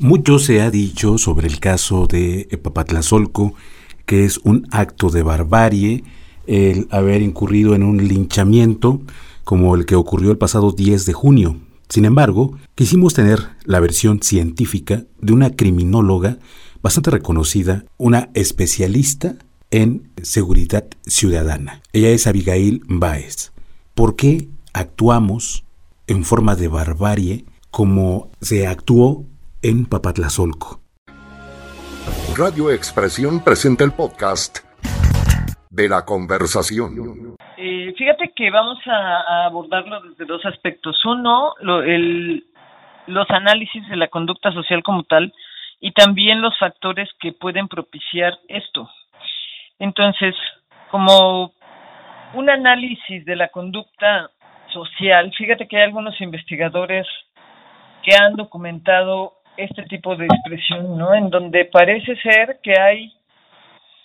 Mucho se ha dicho sobre el caso de Papatlazolco, que es un acto de barbarie el haber incurrido en un linchamiento como el que ocurrió el pasado 10 de junio. Sin embargo, quisimos tener la versión científica de una criminóloga bastante reconocida, una especialista en seguridad ciudadana. Ella es Abigail Baez. ¿Por qué actuamos en forma de barbarie como se actuó en Papatlazolco. Radio Expresión presenta el podcast de la conversación. Eh, fíjate que vamos a, abordarlo desde dos aspectos. Uno, los análisis de la conducta social como tal y también los factores que pueden propiciar esto. Entonces, como un análisis de la conducta social, fíjate que hay algunos investigadores que han documentado este tipo de expresión, ¿no? En donde parece ser que hay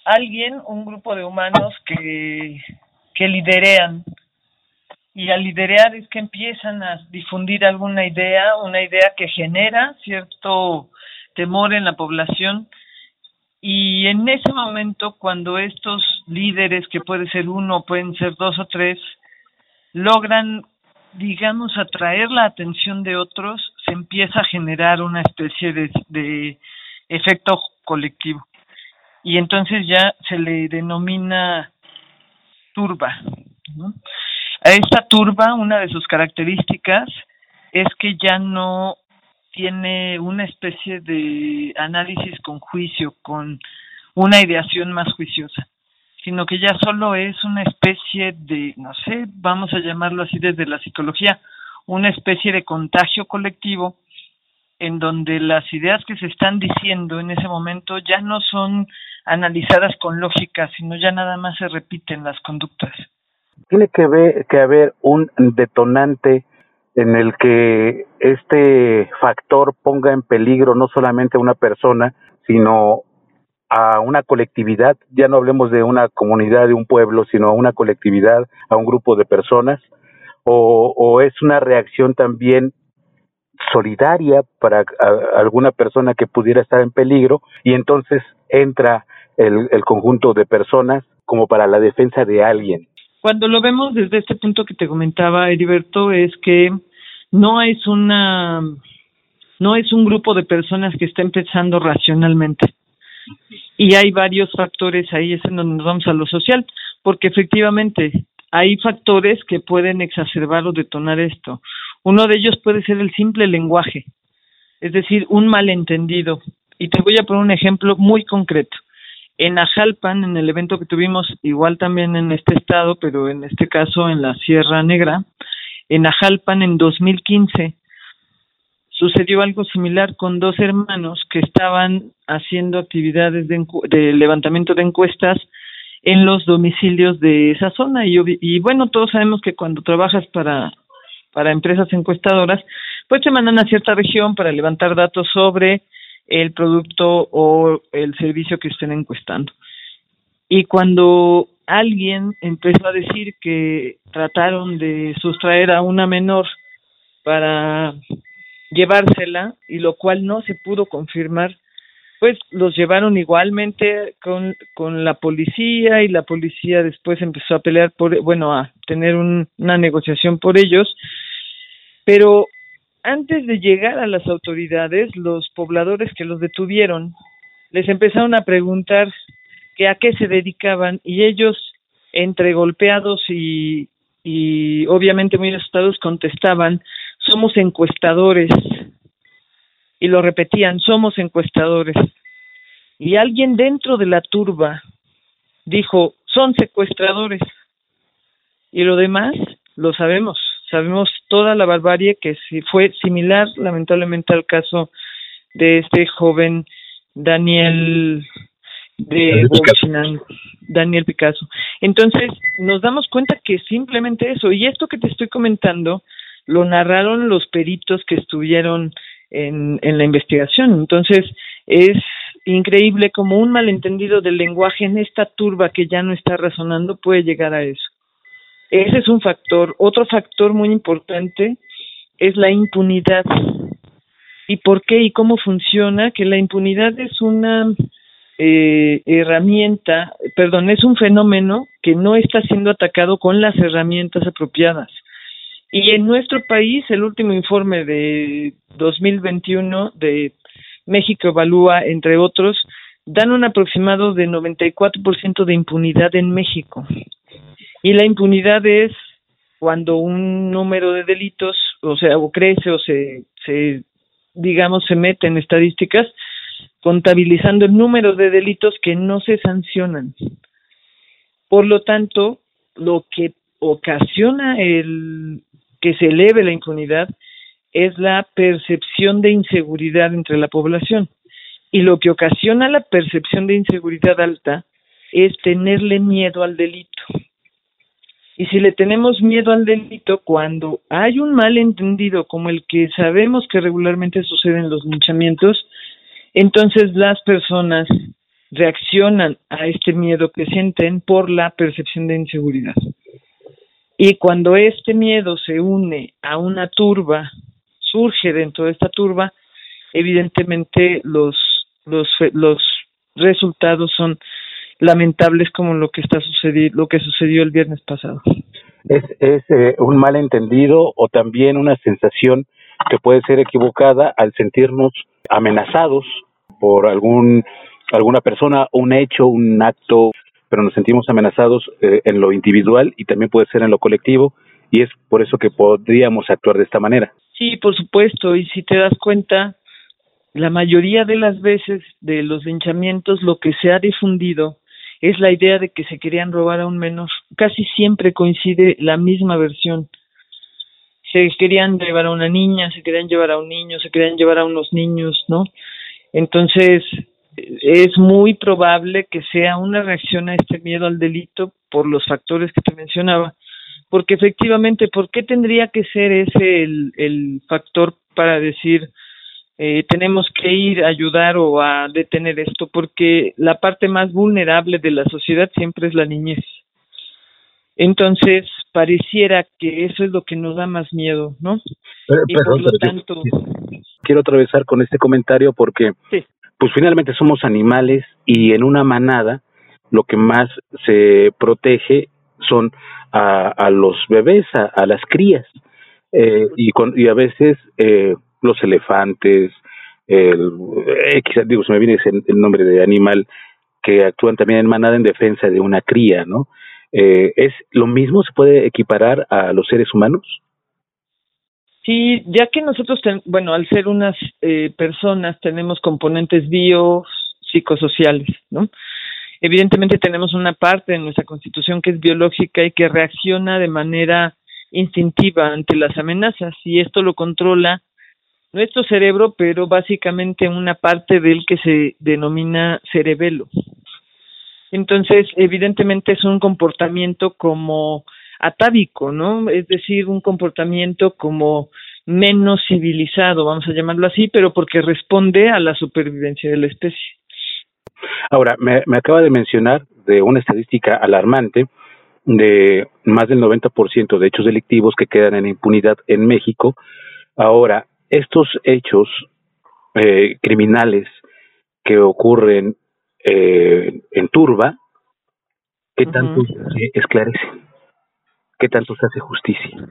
alguien, un grupo de humanos que, que liderean. Y al liderear es que empiezan a difundir alguna idea, una idea que genera cierto temor en la población. Y en ese momento, cuando estos líderes, que puede ser uno, pueden ser dos o tres, logran digamos, atraer la atención de otros, se empieza a generar una especie de, de efecto colectivo. Y entonces ya se le denomina turba. A esta turba, una de sus características es que ya no tiene una especie de análisis con juicio, con una ideación más juiciosa sino que ya solo es una especie de, no sé, vamos a llamarlo así desde la psicología, una especie de contagio colectivo en donde las ideas que se están diciendo en ese momento ya no son analizadas con lógica, sino ya nada más se repiten las conductas. Tiene que, ver, que haber un detonante en el que este factor ponga en peligro no solamente a una persona, sino a una colectividad, ya no hablemos de una comunidad, de un pueblo, sino a una colectividad, a un grupo de personas, o, es una reacción también solidaria para alguna persona que pudiera estar en peligro y entonces entra el, el conjunto de personas como para la defensa de alguien. Cuando lo vemos desde este punto que te comentaba Heriberto es que no es una no es un grupo de personas que está empezando racionalmente y hay varios factores ahí, es en donde nos vamos a lo social, porque efectivamente hay factores que pueden exacerbar o detonar esto. Uno de ellos puede ser el simple lenguaje, es decir, un malentendido. Y te voy a poner un ejemplo muy concreto. En Ajalpan, en el evento que tuvimos, igual también en este estado, pero en este caso en la Sierra Negra, en Ajalpan en 2015 sucedió algo similar con dos hermanos que estaban haciendo actividades de, levantamiento de encuestas en los domicilios de esa zona. Y, y bueno todos sabemos que cuando trabajas para para empresas encuestadoras pues te mandan a cierta región para levantar datos sobre el producto o el servicio que estén encuestando. Y cuando alguien empezó a decir que trataron de sustraer a una menor para llevársela y lo cual no se pudo confirmar pues los llevaron igualmente con, con la policía y la policía después empezó a pelear por bueno a tener una negociación por ellos pero antes de llegar a las autoridades los pobladores que los detuvieron les empezaron a preguntar que a qué se dedicaban y ellos entre golpeados y y obviamente muy asustados contestaban somos encuestadores. Y lo repetían, somos encuestadores. Y alguien dentro de la turba dijo, son secuestradores. Y lo demás lo sabemos, sabemos toda la barbarie que fue similar lamentablemente al caso de este joven Daniel de Daniel Picasso. Entonces, nos damos cuenta que simplemente eso, y esto que te estoy comentando, lo narraron los peritos que estuvieron en, en la investigación. Entonces, es increíble como un malentendido del lenguaje en esta turba que ya no está razonando puede llegar a eso. Ese es un factor. Otro factor muy importante es la impunidad. ¿Y por qué y cómo funciona? Que la impunidad es una eh, herramienta, perdón, es un fenómeno que no está siendo atacado con las herramientas apropiadas. Y en nuestro país, el último informe de 2021 de México Evalúa, entre otros, dan un aproximado de 94% de impunidad en México. Y la impunidad es cuando un número de delitos, o sea, o crece o se, se digamos, se mete en estadísticas, contabilizando el número de delitos que no se sancionan. Por lo tanto, lo que ocasiona el que se eleve la impunidad es la percepción de inseguridad entre la población. Y lo que ocasiona la percepción de inseguridad alta es tenerle miedo al delito. Y si le tenemos miedo al delito, cuando hay un malentendido como el que sabemos que regularmente sucede en los linchamientos, entonces las personas reaccionan a este miedo que sienten por la percepción de inseguridad. Y cuando este miedo se une a una turba, surge dentro de esta turba, evidentemente los, los, los resultados son lamentables como lo que está lo que sucedió el viernes pasado. Es, es eh, un malentendido o también una sensación que puede ser equivocada al sentirnos amenazados por algún alguna persona, un hecho, un acto, pero nos sentimos amenazados eh, en lo individual y también puede ser en lo colectivo y es por eso que podríamos actuar de esta manera. Sí, por supuesto, y si te das cuenta, la mayoría de las veces de los linchamientos lo que se ha difundido es la idea de que se querían robar a un menor. Casi siempre coincide la misma versión. Se querían llevar a una niña, se querían llevar a un niño, se querían llevar a unos niños, ¿no? Entonces, es muy probable que sea una reacción a este miedo al delito por los factores que te mencionaba. Porque efectivamente, ¿por qué tendría que ser ese el, el factor para decir, eh, tenemos que ir a ayudar o a detener esto porque la parte más vulnerable de la sociedad siempre es la niñez. Entonces, pareciera que eso es lo que nos da más miedo, ¿no? y por lo tanto... Quiero atravesar con este comentario porque, pues finalmente somos animales y en una manada lo que más se protege son a, los bebés, a, a las crías. Eh, y, con, y a veces eh, los elefantes, el X, digo, se me viene el nombre de animal, que actúan también en manada en defensa de una cría, ¿no? Eh, ¿Es lo mismo? ¿Se puede equiparar a los seres humanos? Sí, ya que nosotros, bueno, al ser unas eh, personas, tenemos componentes biopsicosociales, ¿no? Evidentemente tenemos una parte de nuestra constitución que es biológica y que reacciona de manera instintiva ante las amenazas y esto lo controla nuestro cerebro, pero básicamente una parte del que se denomina cerebelo. Entonces, evidentemente es un comportamiento como atávico, ¿no? Es decir, un comportamiento como menos civilizado, vamos a llamarlo así, pero porque responde a la supervivencia de la especie. Ahora, me, me acaba de mencionar de una estadística alarmante de más del 90% de hechos delictivos que quedan en impunidad en México. Ahora, estos hechos eh, criminales que ocurren eh, en Turba, ¿qué tanto se esclarecen? ¿Qué tanto se hace justicia?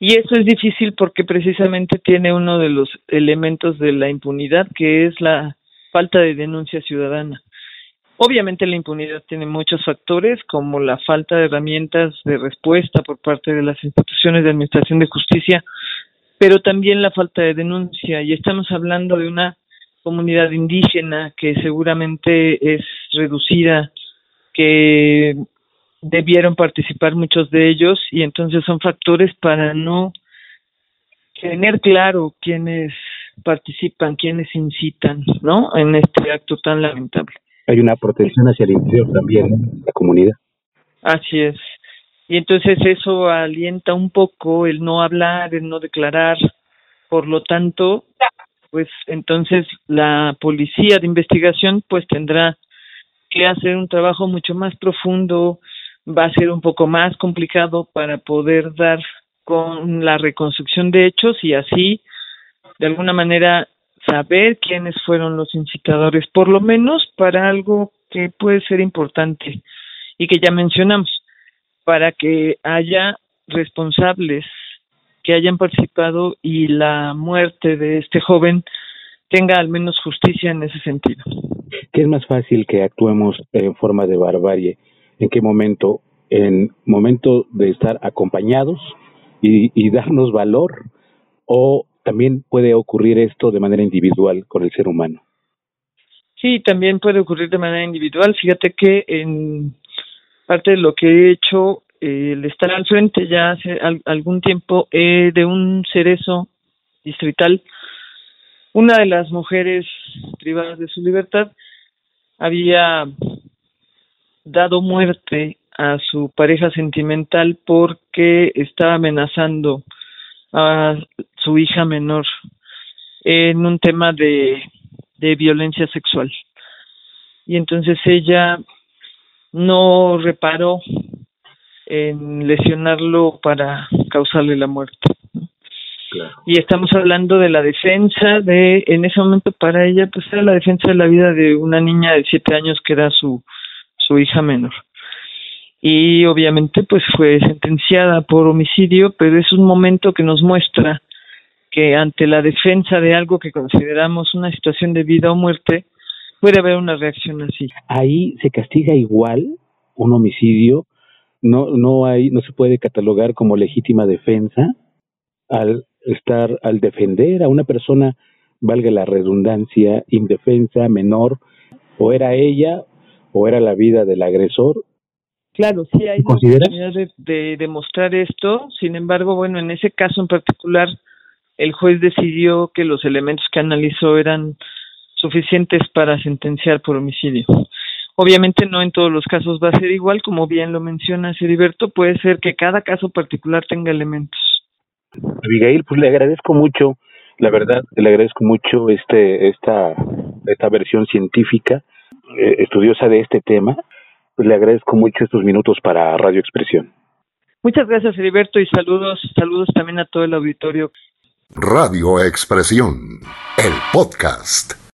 Y eso es difícil porque precisamente tiene uno de los elementos de la impunidad, que es la falta de denuncia ciudadana. Obviamente la impunidad tiene muchos factores, como la falta de herramientas de respuesta por parte de las instituciones de administración de justicia pero también la falta de denuncia. Y estamos hablando de una comunidad indígena que seguramente es reducida, que debieron participar muchos de ellos y entonces son factores para no tener claro quiénes participan, quiénes incitan, ¿no? En este acto tan lamentable. Hay una protección hacia el interior también, la comunidad. Así es. Y entonces eso alienta un poco el no hablar, el no declarar. Por lo tanto, pues entonces la policía de investigación pues tendrá que hacer un trabajo mucho más profundo, va a ser un poco más complicado para poder dar con la reconstrucción de hechos y así de alguna manera saber quiénes fueron los incitadores, por lo menos para algo que puede ser importante y que ya mencionamos, para que haya responsables que hayan participado y la muerte de este joven tenga al menos justicia en ese sentido. ¿Qué es más fácil que actuemos en forma de barbarie? ¿En qué momento? ¿En momento de estar acompañados y, y darnos valor? ¿O también puede ocurrir esto de manera individual con el ser humano? Sí, también puede ocurrir de manera individual. Fíjate que en parte de lo que he hecho, eh, el estar al frente ya hace algún tiempo eh, de un cerezo distrital, una de las mujeres privadas de su libertad había dado muerte a su pareja sentimental porque estaba amenazando a su hija menor en un tema de, de violencia sexual. Y entonces ella no reparó en lesionarlo para causarle la muerte. Y estamos hablando de la defensa de, en ese momento para ella, pues era la defensa de la vida de una niña de siete años que era su, su hija menor. Y obviamente pues fue sentenciada por homicidio, pero es un momento que nos muestra que ante la defensa de algo que consideramos una situación de vida o muerte, puede haber una reacción así. Ahí se castiga igual un homicidio, no no hay no se puede catalogar como legítima defensa al estar al defender a una persona valga la redundancia indefensa menor o era ella o era la vida del agresor Claro, sí hay oportunidad de, de demostrar esto. Sin embargo, bueno, en ese caso en particular, el juez decidió que los elementos que analizó eran suficientes para sentenciar por homicidio. Obviamente no en todos los casos va a ser igual, como bien lo menciona Heriberto, puede ser que cada caso particular tenga elementos. Abigail, pues le agradezco mucho, la verdad, le agradezco mucho este esta esta versión científica, eh, estudiosa de este tema. Pues le agradezco mucho estos minutos para Radio Expresión. Muchas gracias, Heriberto, y saludos, saludos también a todo el auditorio. Radio Expresión, el podcast.